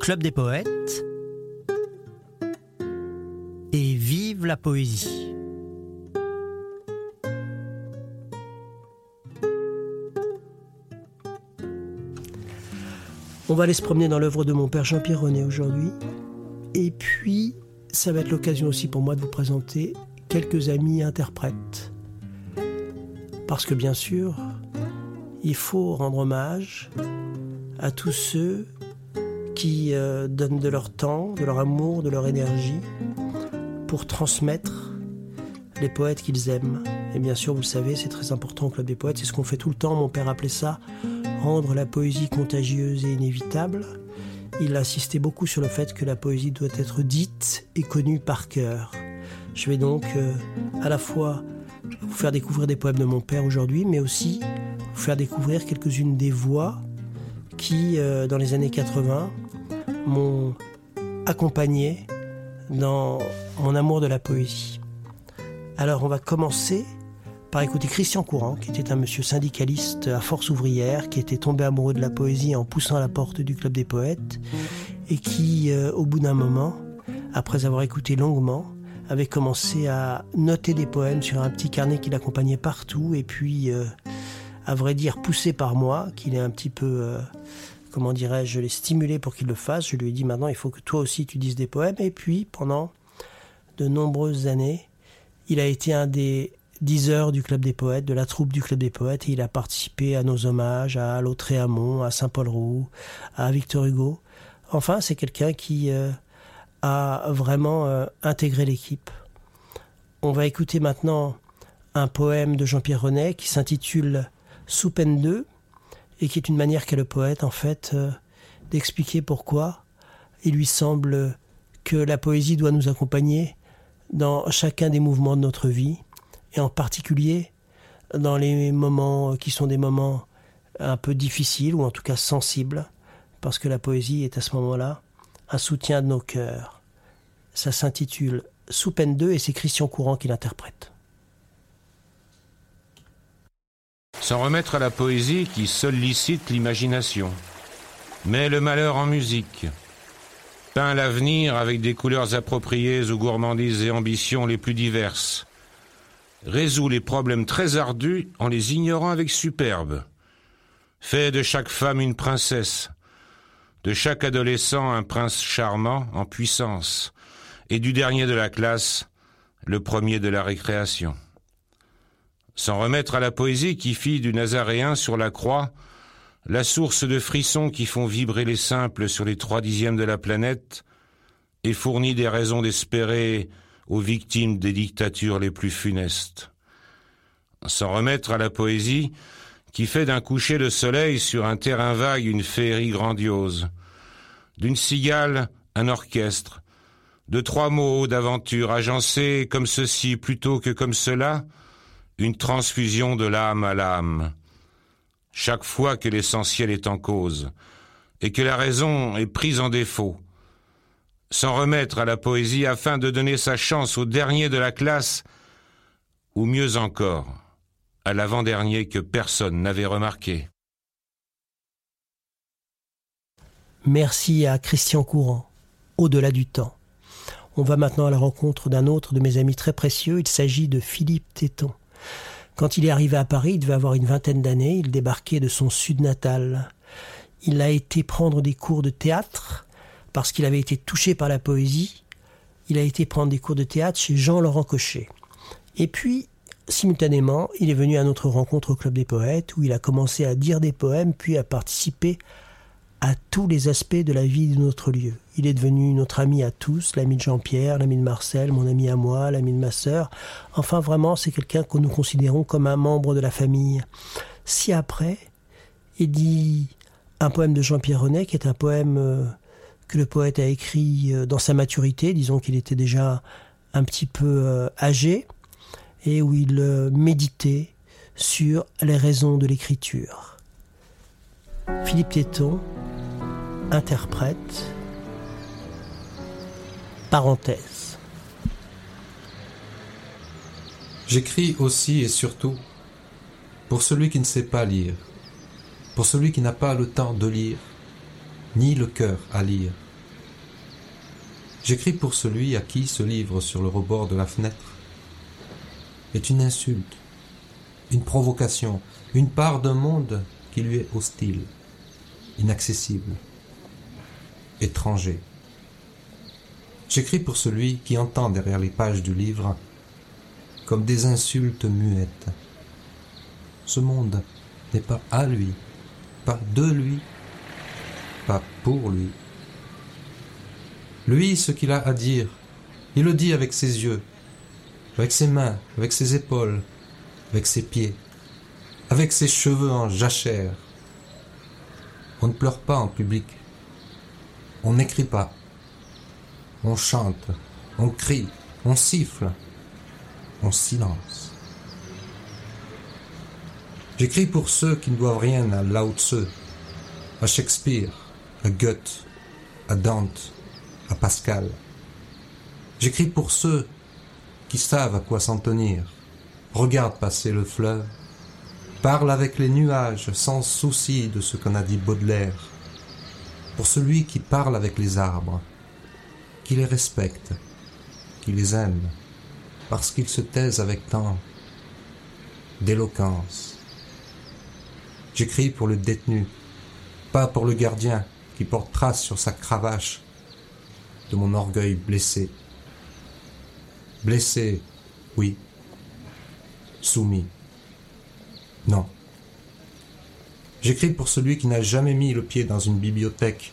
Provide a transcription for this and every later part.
Club des poètes et vive la poésie. On va aller se promener dans l'œuvre de mon père Jean-Pierre René aujourd'hui. Et puis, ça va être l'occasion aussi pour moi de vous présenter quelques amis interprètes. Parce que bien sûr, il faut rendre hommage à tous ceux qui euh, donnent de leur temps, de leur amour, de leur énergie pour transmettre les poètes qu'ils aiment. Et bien sûr, vous le savez, c'est très important au Club des Poètes, c'est ce qu'on fait tout le temps. Mon père appelait ça rendre la poésie contagieuse et inévitable. Il insistait beaucoup sur le fait que la poésie doit être dite et connue par cœur. Je vais donc euh, à la fois vous faire découvrir des poèmes de mon père aujourd'hui, mais aussi faire découvrir quelques-unes des voix qui, euh, dans les années 80, m'ont accompagné dans mon amour de la poésie. Alors on va commencer par écouter Christian Courant, qui était un monsieur syndicaliste à force ouvrière, qui était tombé amoureux de la poésie en poussant la porte du Club des Poètes, et qui, euh, au bout d'un moment, après avoir écouté longuement, avait commencé à noter des poèmes sur un petit carnet qui l'accompagnait partout, et puis, euh, à vrai dire, poussé par moi, qu'il est un petit peu, euh, comment dirais-je, je l'ai stimulé pour qu'il le fasse. Je lui ai dit maintenant, il faut que toi aussi tu dises des poèmes. Et puis, pendant de nombreuses années, il a été un des diseurs du Club des Poètes, de la troupe du Club des Poètes, et il a participé à nos hommages à Lautréamont, à Saint-Paul-Roux, à Victor Hugo. Enfin, c'est quelqu'un qui euh, a vraiment euh, intégré l'équipe. On va écouter maintenant un poème de Jean-Pierre Renet qui s'intitule Sous peine 2 et qui est une manière qu'a le poète en fait euh, d'expliquer pourquoi il lui semble que la poésie doit nous accompagner dans chacun des mouvements de notre vie et en particulier dans les moments qui sont des moments un peu difficiles ou en tout cas sensibles parce que la poésie est à ce moment-là un soutien de nos cœurs. Ça s'intitule Sous peine 2 et c'est Christian Courant qui l'interprète. S'en remettre à la poésie qui sollicite l'imagination, met le malheur en musique, peint l'avenir avec des couleurs appropriées aux gourmandises et ambitions les plus diverses, résout les problèmes très ardus en les ignorant avec superbe, fait de chaque femme une princesse, de chaque adolescent un prince charmant en puissance, et du dernier de la classe le premier de la récréation. S'en remettre à la poésie qui fit du Nazaréen sur la croix la source de frissons qui font vibrer les simples sur les trois dixièmes de la planète, et fournit des raisons d'espérer aux victimes des dictatures les plus funestes. S'en remettre à la poésie qui fait d'un coucher de soleil sur un terrain vague une féerie grandiose, d'une cigale un orchestre, de trois mots d'aventure agencés comme ceci plutôt que comme cela, une transfusion de l'âme à l'âme. Chaque fois que l'essentiel est en cause, et que la raison est prise en défaut, s'en remettre à la poésie afin de donner sa chance au dernier de la classe, ou mieux encore, à l'avant-dernier que personne n'avait remarqué. Merci à Christian Courant, au-delà du temps. On va maintenant à la rencontre d'un autre de mes amis très précieux, il s'agit de Philippe Téton. Quand il est arrivé à Paris, il devait avoir une vingtaine d'années, il débarquait de son sud natal. Il a été prendre des cours de théâtre parce qu'il avait été touché par la poésie. Il a été prendre des cours de théâtre chez Jean-Laurent Cochet. Et puis, simultanément, il est venu à notre rencontre au Club des Poètes où il a commencé à dire des poèmes puis à participer à tous les aspects de la vie de notre lieu. Il est devenu notre ami à tous, l'ami de Jean-Pierre, l'ami de Marcel, mon ami à moi, l'ami de ma sœur. Enfin, vraiment, c'est quelqu'un que nous considérons comme un membre de la famille. Si après, il dit un poème de Jean-Pierre Renet, qui est un poème euh, que le poète a écrit euh, dans sa maturité, disons qu'il était déjà un petit peu euh, âgé, et où il méditait sur les raisons de l'écriture. Philippe Téton, interprète. J'écris aussi et surtout pour celui qui ne sait pas lire, pour celui qui n'a pas le temps de lire, ni le cœur à lire. J'écris pour celui à qui ce livre sur le rebord de la fenêtre est une insulte, une provocation, une part d'un monde qui lui est hostile, inaccessible, étranger. J'écris pour celui qui entend derrière les pages du livre comme des insultes muettes. Ce monde n'est pas à lui, pas de lui, pas pour lui. Lui, ce qu'il a à dire, il le dit avec ses yeux, avec ses mains, avec ses épaules, avec ses pieds, avec ses cheveux en jachère. On ne pleure pas en public. On n'écrit pas. On chante, on crie, on siffle, on silence. J'écris pour ceux qui ne doivent rien à Lao Tzu, à Shakespeare, à Goethe, à Dante, à Pascal. J'écris pour ceux qui savent à quoi s'en tenir, regardent passer le fleuve, parlent avec les nuages sans souci de ce qu'en a dit Baudelaire, pour celui qui parle avec les arbres, qui les respecte, qui les aime, parce qu'ils se taisent avec tant d'éloquence. J'écris pour le détenu, pas pour le gardien qui porte trace sur sa cravache de mon orgueil blessé. Blessé, oui. Soumis. Non. J'écris pour celui qui n'a jamais mis le pied dans une bibliothèque,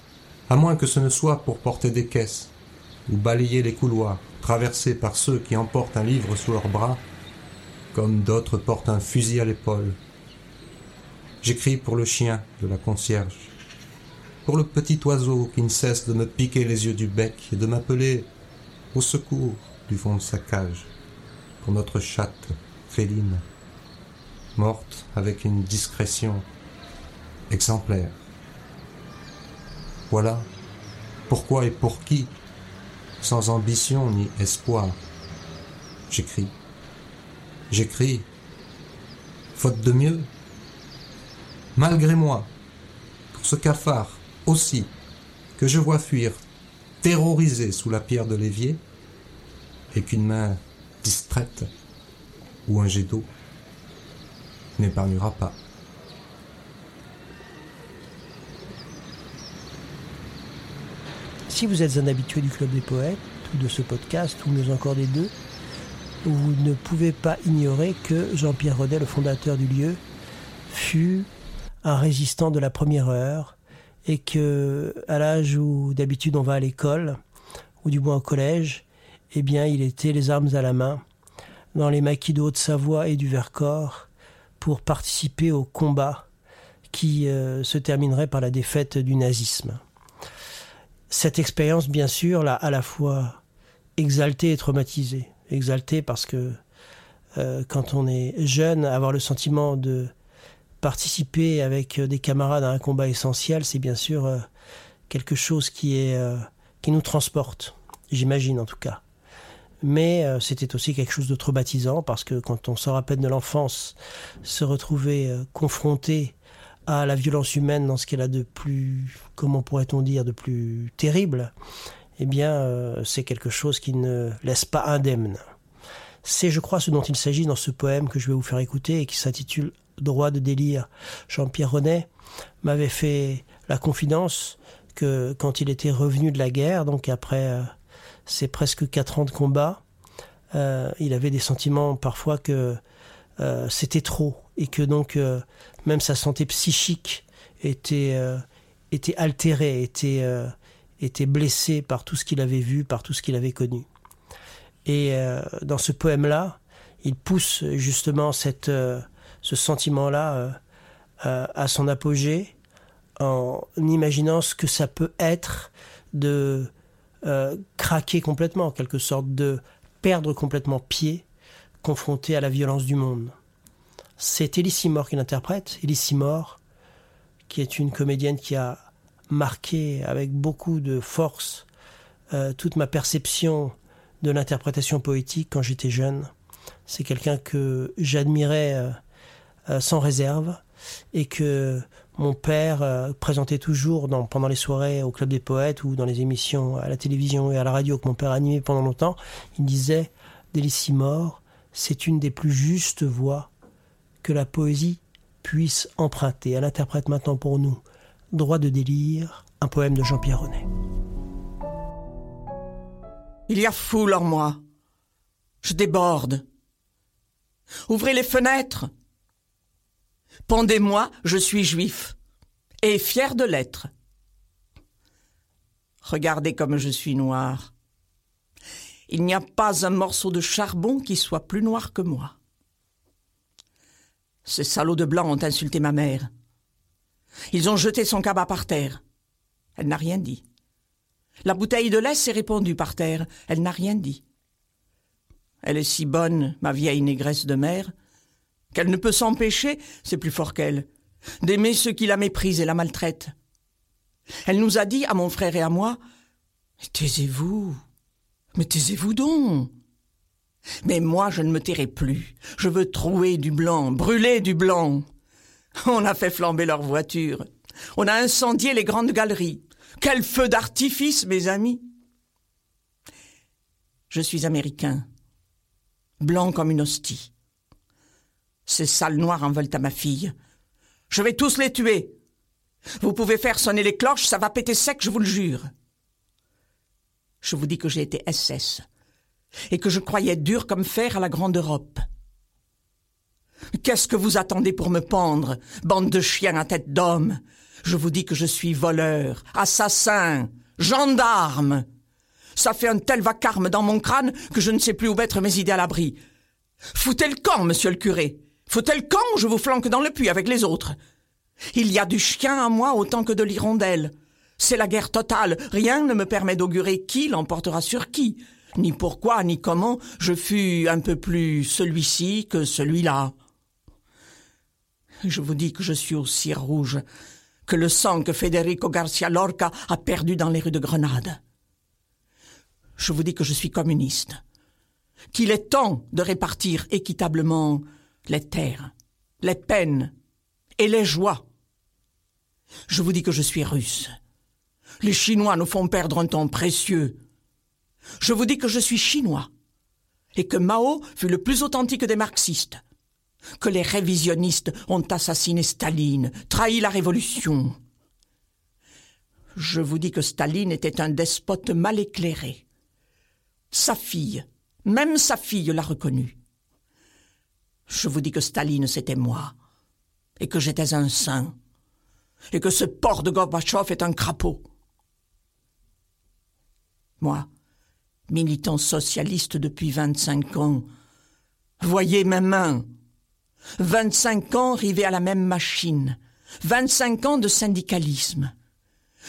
à moins que ce ne soit pour porter des caisses, ou balayer les couloirs, traversés par ceux qui emportent un livre sous leurs bras, comme d'autres portent un fusil à l'épaule. J'écris pour le chien de la concierge, pour le petit oiseau qui ne cesse de me piquer les yeux du bec et de m'appeler au secours du fond de sa cage, pour notre chatte féline, morte avec une discrétion exemplaire. Voilà pourquoi et pour qui, sans ambition ni espoir, j'écris. J'écris, faute de mieux, malgré moi, pour ce cafard aussi que je vois fuir, terrorisé sous la pierre de l'évier, et qu'une main distraite ou un jet d'eau n'épargnera pas. Si vous êtes un habitué du Club des Poètes, ou de ce podcast, ou mieux encore des deux, vous ne pouvez pas ignorer que Jean-Pierre Rodet, le fondateur du lieu, fut un résistant de la première heure, et que à l'âge où d'habitude on va à l'école, ou du moins au collège, eh bien, il était les armes à la main dans les maquis de Haute-Savoie et du Vercors pour participer au combat qui euh, se terminerait par la défaite du nazisme. Cette expérience, bien sûr, l'a à la fois exalté et traumatisé. Exalté parce que euh, quand on est jeune, avoir le sentiment de participer avec des camarades à un combat essentiel, c'est bien sûr euh, quelque chose qui est qui nous transporte, j'imagine en tout cas mais euh, c'était aussi quelque chose de traumatisant parce que quand on sort à peine de l'enfance, se retrouver euh, confronté à la violence humaine dans ce qu'elle a de plus, comment pourrait-on dire, de plus terrible, eh bien, euh, c'est quelque chose qui ne laisse pas indemne. C'est, je crois, ce dont il s'agit dans ce poème que je vais vous faire écouter et qui s'intitule Droit de délire. Jean-Pierre Renet m'avait fait la confidence que quand il était revenu de la guerre, donc après c'est presque quatre ans de combat, euh, il avait des sentiments parfois que euh, c'était trop et que donc euh, même sa santé psychique était, était altérée, était, était blessée par tout ce qu'il avait vu, par tout ce qu'il avait connu. Et dans ce poème-là, il pousse justement cette, ce sentiment-là à son apogée en imaginant ce que ça peut être de euh, craquer complètement, en quelque sorte, de perdre complètement pied, confronté à la violence du monde. C'est Elissimore qui l'interprète, Elissimore, qui est une comédienne qui a marqué avec beaucoup de force euh, toute ma perception de l'interprétation poétique quand j'étais jeune. C'est quelqu'un que j'admirais euh, sans réserve. et que mon père euh, présentait toujours dans, pendant les soirées au Club des Poètes ou dans les émissions à la télévision et à la radio que mon père animait pendant longtemps, il disait Délissimore, c'est une des plus justes voix que la poésie puisse emprunter. Elle interprète maintenant pour nous Droit de délire, un poème de Jean-Pierre René. Il y a foule en moi. Je déborde. Ouvrez les fenêtres. Pendez-moi, je suis juif, et fier de l'être. Regardez comme je suis noir. Il n'y a pas un morceau de charbon qui soit plus noir que moi. Ces salauds de blancs ont insulté ma mère. Ils ont jeté son cabas par terre. Elle n'a rien dit. La bouteille de lait s'est répandue par terre. Elle n'a rien dit. Elle est si bonne, ma vieille négresse de mère, qu'elle ne peut s'empêcher, c'est plus fort qu'elle, d'aimer ceux qui la méprisent et la maltraitent. Elle nous a dit, à mon frère et à moi, Taisez-vous, mais taisez-vous donc. Mais moi, je ne me tairai plus. Je veux trouer du blanc, brûler du blanc. On a fait flamber leurs voitures. On a incendié les grandes galeries. Quel feu d'artifice, mes amis. Je suis américain, blanc comme une hostie. Ces sales noirs en veulent à ma fille. Je vais tous les tuer. Vous pouvez faire sonner les cloches, ça va péter sec, je vous le jure. Je vous dis que j'ai été SS et que je croyais dur comme fer à la grande Europe. Qu'est-ce que vous attendez pour me pendre, bande de chiens à tête d'homme? Je vous dis que je suis voleur, assassin, gendarme. Ça fait un tel vacarme dans mon crâne que je ne sais plus où mettre mes idées à l'abri. Foutez le camp, monsieur le curé. Foutez le camp, je vous flanque dans le puits avec les autres. Il y a du chien à moi autant que de l'hirondelle. C'est la guerre totale. Rien ne me permet d'augurer qui l'emportera sur qui. Ni pourquoi, ni comment je fus un peu plus celui-ci que celui-là. Je vous dis que je suis aussi rouge que le sang que Federico Garcia Lorca a perdu dans les rues de Grenade. Je vous dis que je suis communiste, qu'il est temps de répartir équitablement les terres, les peines et les joies. Je vous dis que je suis russe. Les Chinois nous font perdre un temps précieux. Je vous dis que je suis chinois et que Mao fut le plus authentique des marxistes, que les révisionnistes ont assassiné Staline, trahi la révolution. Je vous dis que Staline était un despote mal éclairé. Sa fille, même sa fille l'a reconnu. Je vous dis que Staline, c'était moi, et que j'étais un saint, et que ce porc de Gorbatchev est un crapaud. Moi, militant socialiste depuis vingt-cinq ans, voyez mes mains. Vingt-cinq ans rivés à la même machine, vingt-cinq ans de syndicalisme.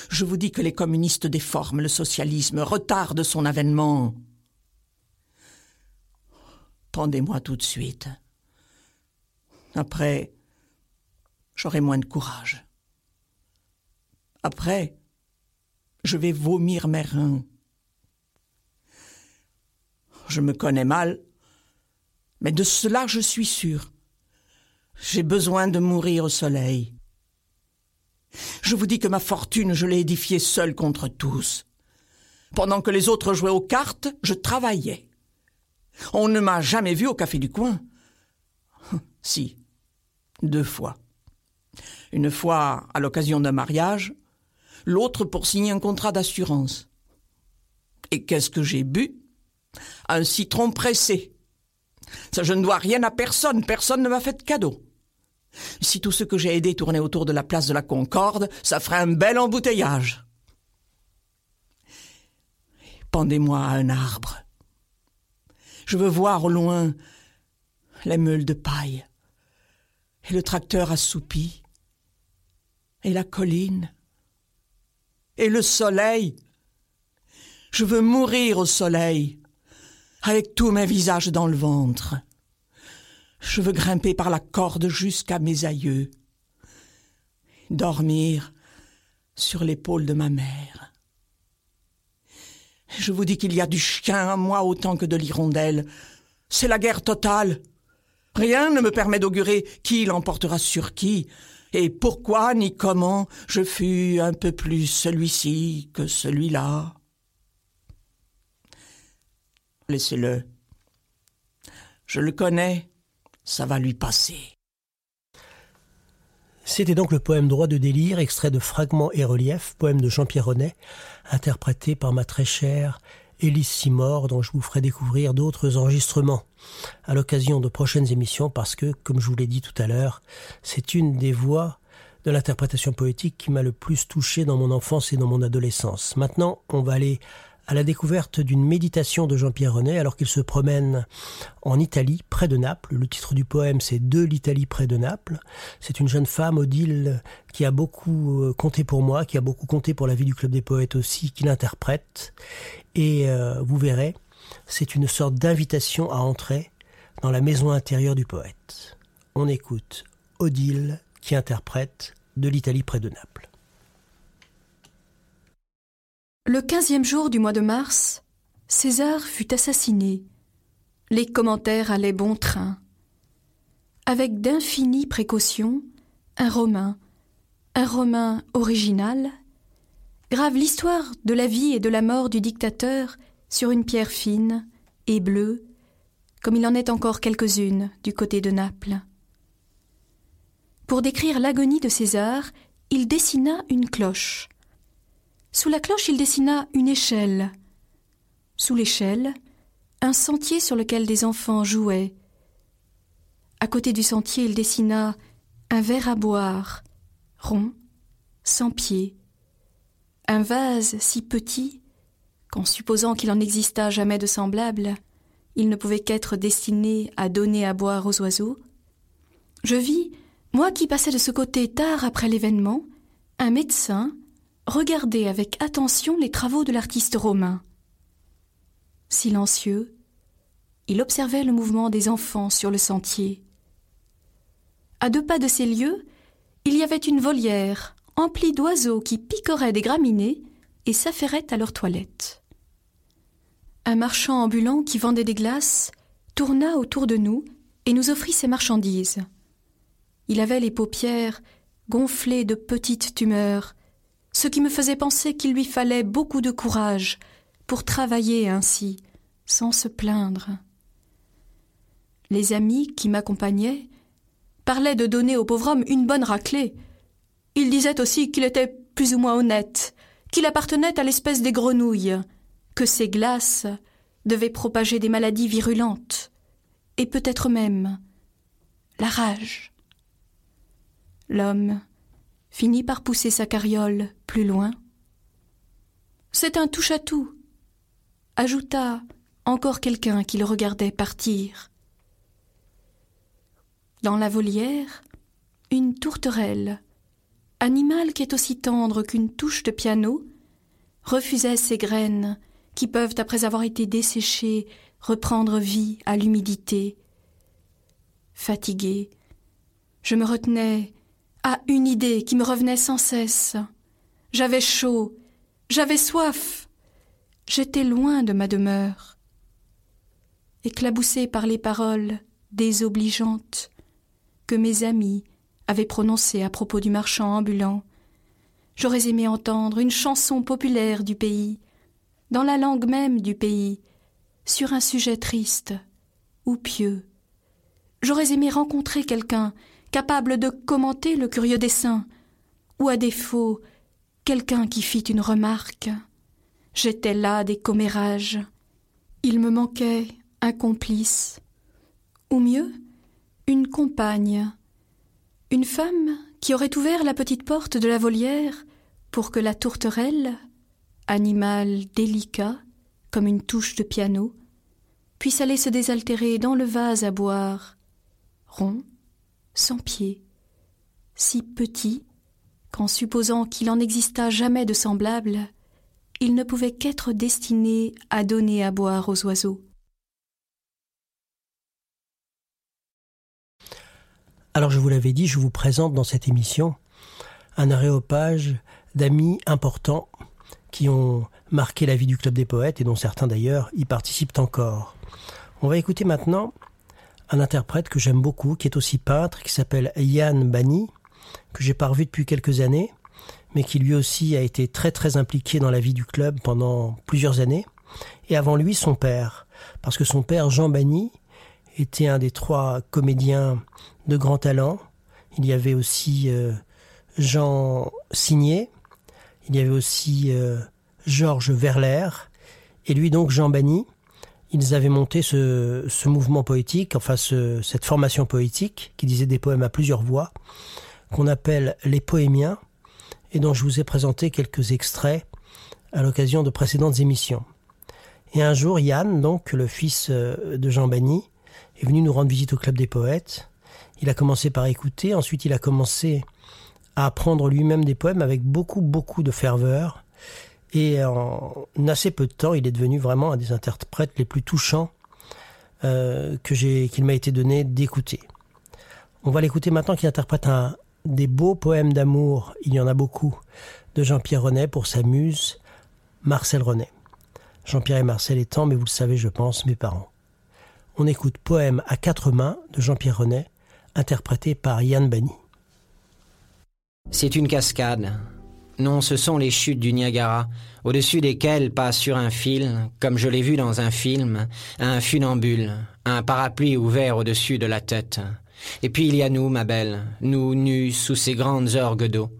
Je vous dis que les communistes déforment le socialisme, retardent son avènement. Pendez-moi tout de suite. Après, j'aurai moins de courage. Après, je vais vomir mes reins. Je me connais mal, mais de cela je suis sûr. J'ai besoin de mourir au soleil. Je vous dis que ma fortune, je l'ai édifiée seule contre tous. Pendant que les autres jouaient aux cartes, je travaillais. On ne m'a jamais vu au café du coin. Si, deux fois. Une fois à l'occasion d'un mariage, l'autre pour signer un contrat d'assurance. Et qu'est-ce que j'ai bu? Un citron pressé. Ça, je ne dois rien à personne, personne ne m'a fait de cadeau. Si tout ce que j'ai aidé tournait autour de la place de la Concorde, ça ferait un bel embouteillage. Pendez-moi à un arbre. Je veux voir au loin les meules de paille, et le tracteur assoupi, et la colline, et le soleil. Je veux mourir au soleil, avec tous mes visages dans le ventre. Je veux grimper par la corde jusqu'à mes aïeux, dormir sur l'épaule de ma mère. Je vous dis qu'il y a du chien à moi autant que de l'hirondelle. C'est la guerre totale. Rien ne me permet d'augurer qui l'emportera sur qui, et pourquoi ni comment je fus un peu plus celui-ci que celui-là. Laissez-le. Je le connais, ça va lui passer. C'était donc le poème Droit de délire, extrait de Fragments et reliefs, poème de Jean-Pierre Renet, interprété par ma très chère Élise Simor, dont je vous ferai découvrir d'autres enregistrements à l'occasion de prochaines émissions, parce que, comme je vous l'ai dit tout à l'heure, c'est une des voix de l'interprétation poétique qui m'a le plus touché dans mon enfance et dans mon adolescence. Maintenant, on va aller à la découverte d'une méditation de Jean-Pierre Renet alors qu'il se promène en Italie, près de Naples. Le titre du poème, c'est De l'Italie près de Naples. C'est une jeune femme, Odile, qui a beaucoup euh, compté pour moi, qui a beaucoup compté pour la vie du Club des Poètes aussi, qui l'interprète. Et euh, vous verrez, c'est une sorte d'invitation à entrer dans la maison intérieure du poète. On écoute Odile qui interprète De l'Italie près de Naples. Le quinzième jour du mois de mars, César fut assassiné. Les commentaires allaient bon train. Avec d'infinies précautions, un Romain, un Romain original, grave l'histoire de la vie et de la mort du dictateur sur une pierre fine et bleue, comme il en est encore quelques-unes du côté de Naples. Pour décrire l'agonie de César, il dessina une cloche. Sous la cloche, il dessina une échelle. Sous l'échelle, un sentier sur lequel des enfants jouaient. À côté du sentier, il dessina un verre à boire, rond, sans pied. Un vase si petit qu'en supposant qu'il en existât jamais de semblable, il ne pouvait qu'être destiné à donner à boire aux oiseaux. Je vis, moi qui passais de ce côté tard après l'événement, un médecin regardait avec attention les travaux de l'artiste romain. Silencieux, il observait le mouvement des enfants sur le sentier. À deux pas de ces lieux, il y avait une volière emplie d'oiseaux qui picoraient des graminées et s'affairaient à leur toilette. Un marchand ambulant qui vendait des glaces tourna autour de nous et nous offrit ses marchandises. Il avait les paupières gonflées de petites tumeurs ce qui me faisait penser qu'il lui fallait beaucoup de courage pour travailler ainsi, sans se plaindre. Les amis qui m'accompagnaient parlaient de donner au pauvre homme une bonne raclée. Ils disaient aussi qu'il était plus ou moins honnête, qu'il appartenait à l'espèce des grenouilles, que ses glaces devaient propager des maladies virulentes, et peut-être même la rage. L'homme finit par pousser sa carriole loin. C'est un touche-à-tout, ajouta encore quelqu'un qui le regardait partir. Dans la volière, une tourterelle, animal qui est aussi tendre qu'une touche de piano, refusait ses graines qui peuvent, après avoir été desséchées, reprendre vie à l'humidité. Fatigué, je me retenais à une idée qui me revenait sans cesse. J'avais chaud, j'avais soif, j'étais loin de ma demeure. Éclaboussé par les paroles désobligeantes que mes amis avaient prononcées à propos du marchand ambulant, j'aurais aimé entendre une chanson populaire du pays, dans la langue même du pays, sur un sujet triste ou pieux. J'aurais aimé rencontrer quelqu'un capable de commenter le curieux dessin, ou à défaut, quelqu'un qui fit une remarque. J'étais là des commérages. Il me manquait un complice, ou mieux, une compagne, une femme qui aurait ouvert la petite porte de la volière pour que la tourterelle, animal délicat comme une touche de piano, puisse aller se désaltérer dans le vase à boire, rond, sans pied, si petit qu'en supposant qu'il en exista jamais de semblable, il ne pouvait qu'être destiné à donner à boire aux oiseaux. Alors je vous l'avais dit, je vous présente dans cette émission un aréopage d'amis importants qui ont marqué la vie du Club des Poètes et dont certains d'ailleurs y participent encore. On va écouter maintenant un interprète que j'aime beaucoup, qui est aussi peintre, qui s'appelle Yann Bani, que j'ai pas revu depuis quelques années, mais qui lui aussi a été très très impliqué dans la vie du club pendant plusieurs années. Et avant lui, son père, parce que son père, Jean Bani, était un des trois comédiens de grand talent. Il y avait aussi euh, Jean Signé, il y avait aussi euh, Georges Verler, et lui donc Jean Bani. Ils avaient monté ce, mouvement poétique, enfin ce, cette formation poétique, qui disait des poèmes à plusieurs voix, qu'on appelle les poémiens, et dont je vous ai présenté quelques extraits à l'occasion de précédentes émissions. Et un jour, Yann, donc le fils euh, de Jean Bani, est venu nous rendre visite au Club des Poètes. Il a commencé par écouter, ensuite il a commencé à apprendre lui-même des poèmes avec beaucoup, beaucoup de ferveur. Et en assez peu de temps, il est devenu vraiment un des interprètes les plus touchants euh, que j'ai, qu'il m'a été donné d'écouter. On va l'écouter maintenant qui interprète un des beaux poèmes d'amour, il y en a beaucoup, de Jean-Pierre Renet pour sa muse, Marcel Renet. Jean-Pierre et Marcel étant, mais vous le savez, je pense, mes parents. On écoute Poème à quatre mains de Jean-Pierre Renet, interprété par Yann Bani. C'est une cascade. Non, ce sont les chutes du Niagara, au-dessus desquelles passe sur un fil, comme je l'ai vu dans un film, un funambule, un parapluie ouvert au-dessus de la tête. Et puis il y a nous, ma belle, nous nus sous ces grandes orgues d'eau.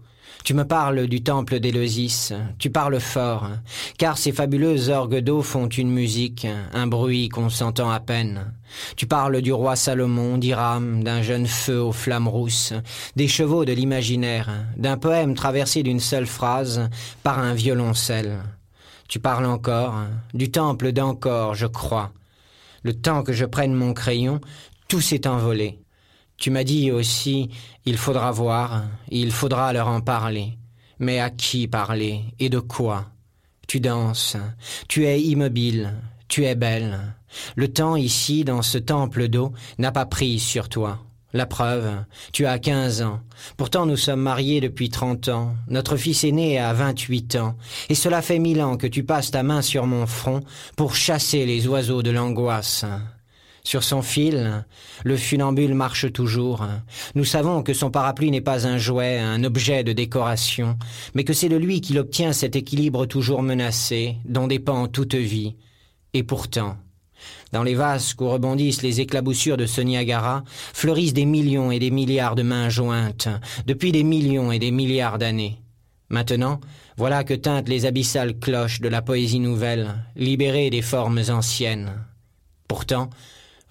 Tu me parles du temple d'Éleusis, tu parles fort, car ces fabuleuses orgues d'eau font une musique, un bruit qu'on s'entend à peine. Tu parles du roi Salomon, d'Iram, d'un jeune feu aux flammes rousses, des chevaux de l'imaginaire, d'un poème traversé d'une seule phrase par un violoncelle. Tu parles encore du temple d'encore, je crois. Le temps que je prenne mon crayon, tout s'est envolé. Tu m'as dit aussi, il faudra voir, il faudra leur en parler. Mais à qui parler et de quoi? Tu danses, tu es immobile, tu es belle. Le temps ici, dans ce temple d'eau, n'a pas pris sur toi. La preuve, tu as quinze ans. Pourtant nous sommes mariés depuis trente ans. Notre fils aîné a vingt-huit ans. Et cela fait mille ans que tu passes ta main sur mon front pour chasser les oiseaux de l'angoisse. Sur son fil, le funambule marche toujours. Nous savons que son parapluie n'est pas un jouet, un objet de décoration, mais que c'est de lui qu'il obtient cet équilibre toujours menacé, dont dépend toute vie. Et pourtant, dans les vasques où rebondissent les éclaboussures de ce Niagara, fleurissent des millions et des milliards de mains jointes, depuis des millions et des milliards d'années. Maintenant, voilà que tintent les abyssales cloches de la poésie nouvelle, libérées des formes anciennes. Pourtant,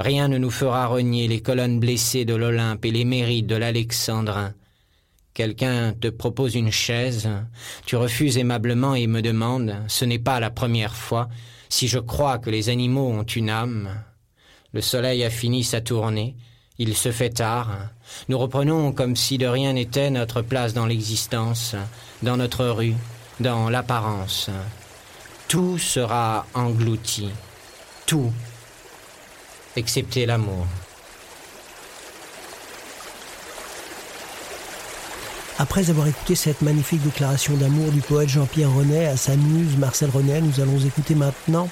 Rien ne nous fera renier les colonnes blessées de l'Olympe et les mérites de l'Alexandrin. Quelqu'un te propose une chaise, tu refuses aimablement et me demandes, ce n'est pas la première fois, si je crois que les animaux ont une âme. Le soleil a fini sa tournée, il se fait tard, nous reprenons comme si de rien n'était notre place dans l'existence, dans notre rue, dans l'apparence. Tout sera englouti, tout excepté l'amour. Après avoir écouté cette magnifique déclaration d'amour du poète Jean-Pierre Renet à sa muse Marcel Renet, nous allons écouter maintenant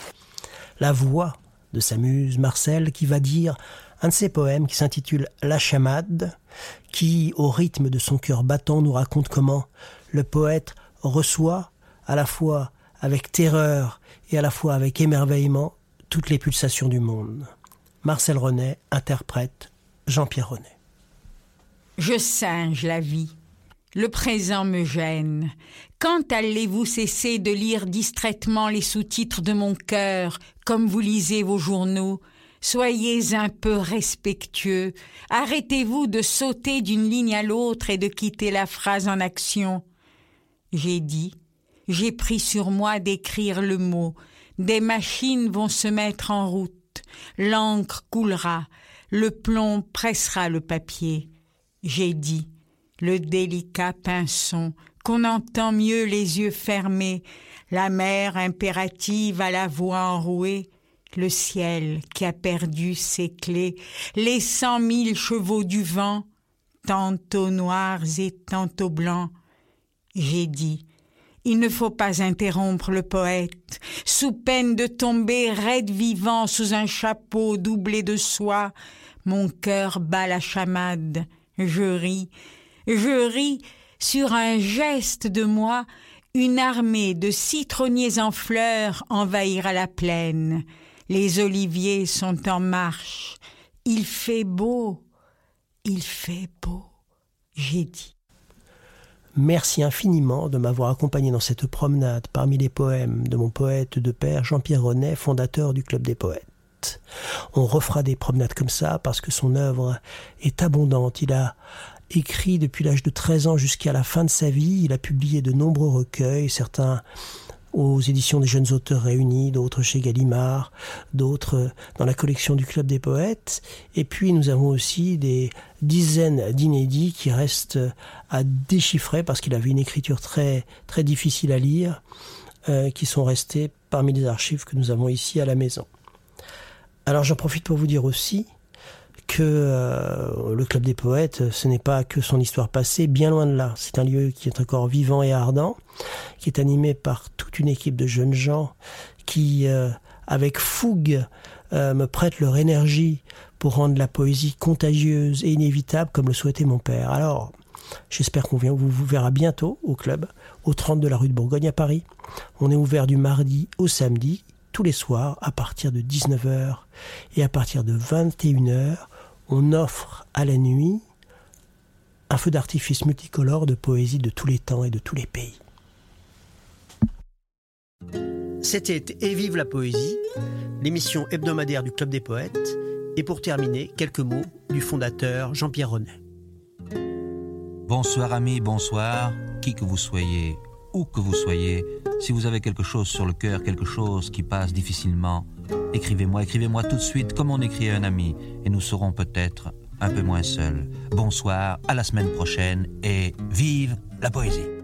la voix de sa muse Marcel qui va dire un de ses poèmes qui s'intitule La chamade, qui, au rythme de son cœur battant, nous raconte comment le poète reçoit, à la fois avec terreur et à la fois avec émerveillement, toutes les pulsations du monde. Marcel Renet interprète Jean-Pierre Renet. Je singe la vie. Le présent me gêne. Quand allez-vous cesser de lire distraitement les sous-titres de mon cœur, comme vous lisez vos journaux? Soyez un peu respectueux. Arrêtez-vous de sauter d'une ligne à l'autre et de quitter la phrase en action. J'ai dit, j'ai pris sur moi d'écrire le mot. Des machines vont se mettre en route l'encre coulera, le plomb pressera le papier. J'ai dit, le délicat pinson, qu'on entend mieux les yeux fermés, la mer impérative à la voix enrouée, le ciel qui a perdu ses clés, les cent mille chevaux du vent, tantôt noirs et tantôt blancs. J'ai dit, il ne faut pas interrompre le poète, sous peine de tomber raide vivant sous un chapeau doublé de soie, mon cœur bat la chamade, je ris, je ris sur un geste de moi, une armée de citronniers en fleurs envahira la plaine. Les oliviers sont en marche. Il fait beau, il fait beau, j'ai dit. Merci infiniment de m'avoir accompagné dans cette promenade parmi les poèmes de mon poète de père Jean-Pierre Renet, fondateur du Club des Poètes. On refera des promenades comme ça parce que son œuvre est abondante. Il a écrit depuis l'âge de 13 ans jusqu'à la fin de sa vie. Il a publié de nombreux recueils, certains aux éditions des jeunes auteurs réunis, d'autres chez Gallimard, d'autres dans la collection du Club des Poètes. Et puis nous avons aussi des dizaines d'inédits qui restent à déchiffrer parce qu'il avait une écriture très très difficile à lire, euh, qui sont restés parmi les archives que nous avons ici à la maison. Alors j'en profite pour vous dire aussi que euh, le Club des Poètes, ce n'est pas que son histoire passée, bien loin de là. C'est un lieu qui est encore vivant et ardent, qui est animé par toute une équipe de jeunes gens qui, euh, avec fougue, euh, me prêtent leur énergie pour rendre la poésie contagieuse et inévitable comme le souhaitait mon père. Alors, j'espère qu'on vous, vous verra bientôt au club, au 30 de la rue de Bourgogne à Paris. On est ouvert du mardi au samedi, tous les soirs, à partir de 19h et à partir de 21h on offre à la nuit un feu d'artifice multicolore de poésie de tous les temps et de tous les pays. C'était Et vive la poésie, l'émission hebdomadaire du Club des poètes, et pour terminer, quelques mots du fondateur Jean-Pierre Renet. Bonsoir amis, bonsoir, qui que vous soyez, où que vous soyez, si vous avez quelque chose sur le cœur, quelque chose qui passe difficilement, écrivez-moi, écrivez-moi tout de suite comme on écrit à un ami, et nous serons peut-être un peu moins seuls. Bonsoir, à la semaine prochaine, et vive la poésie.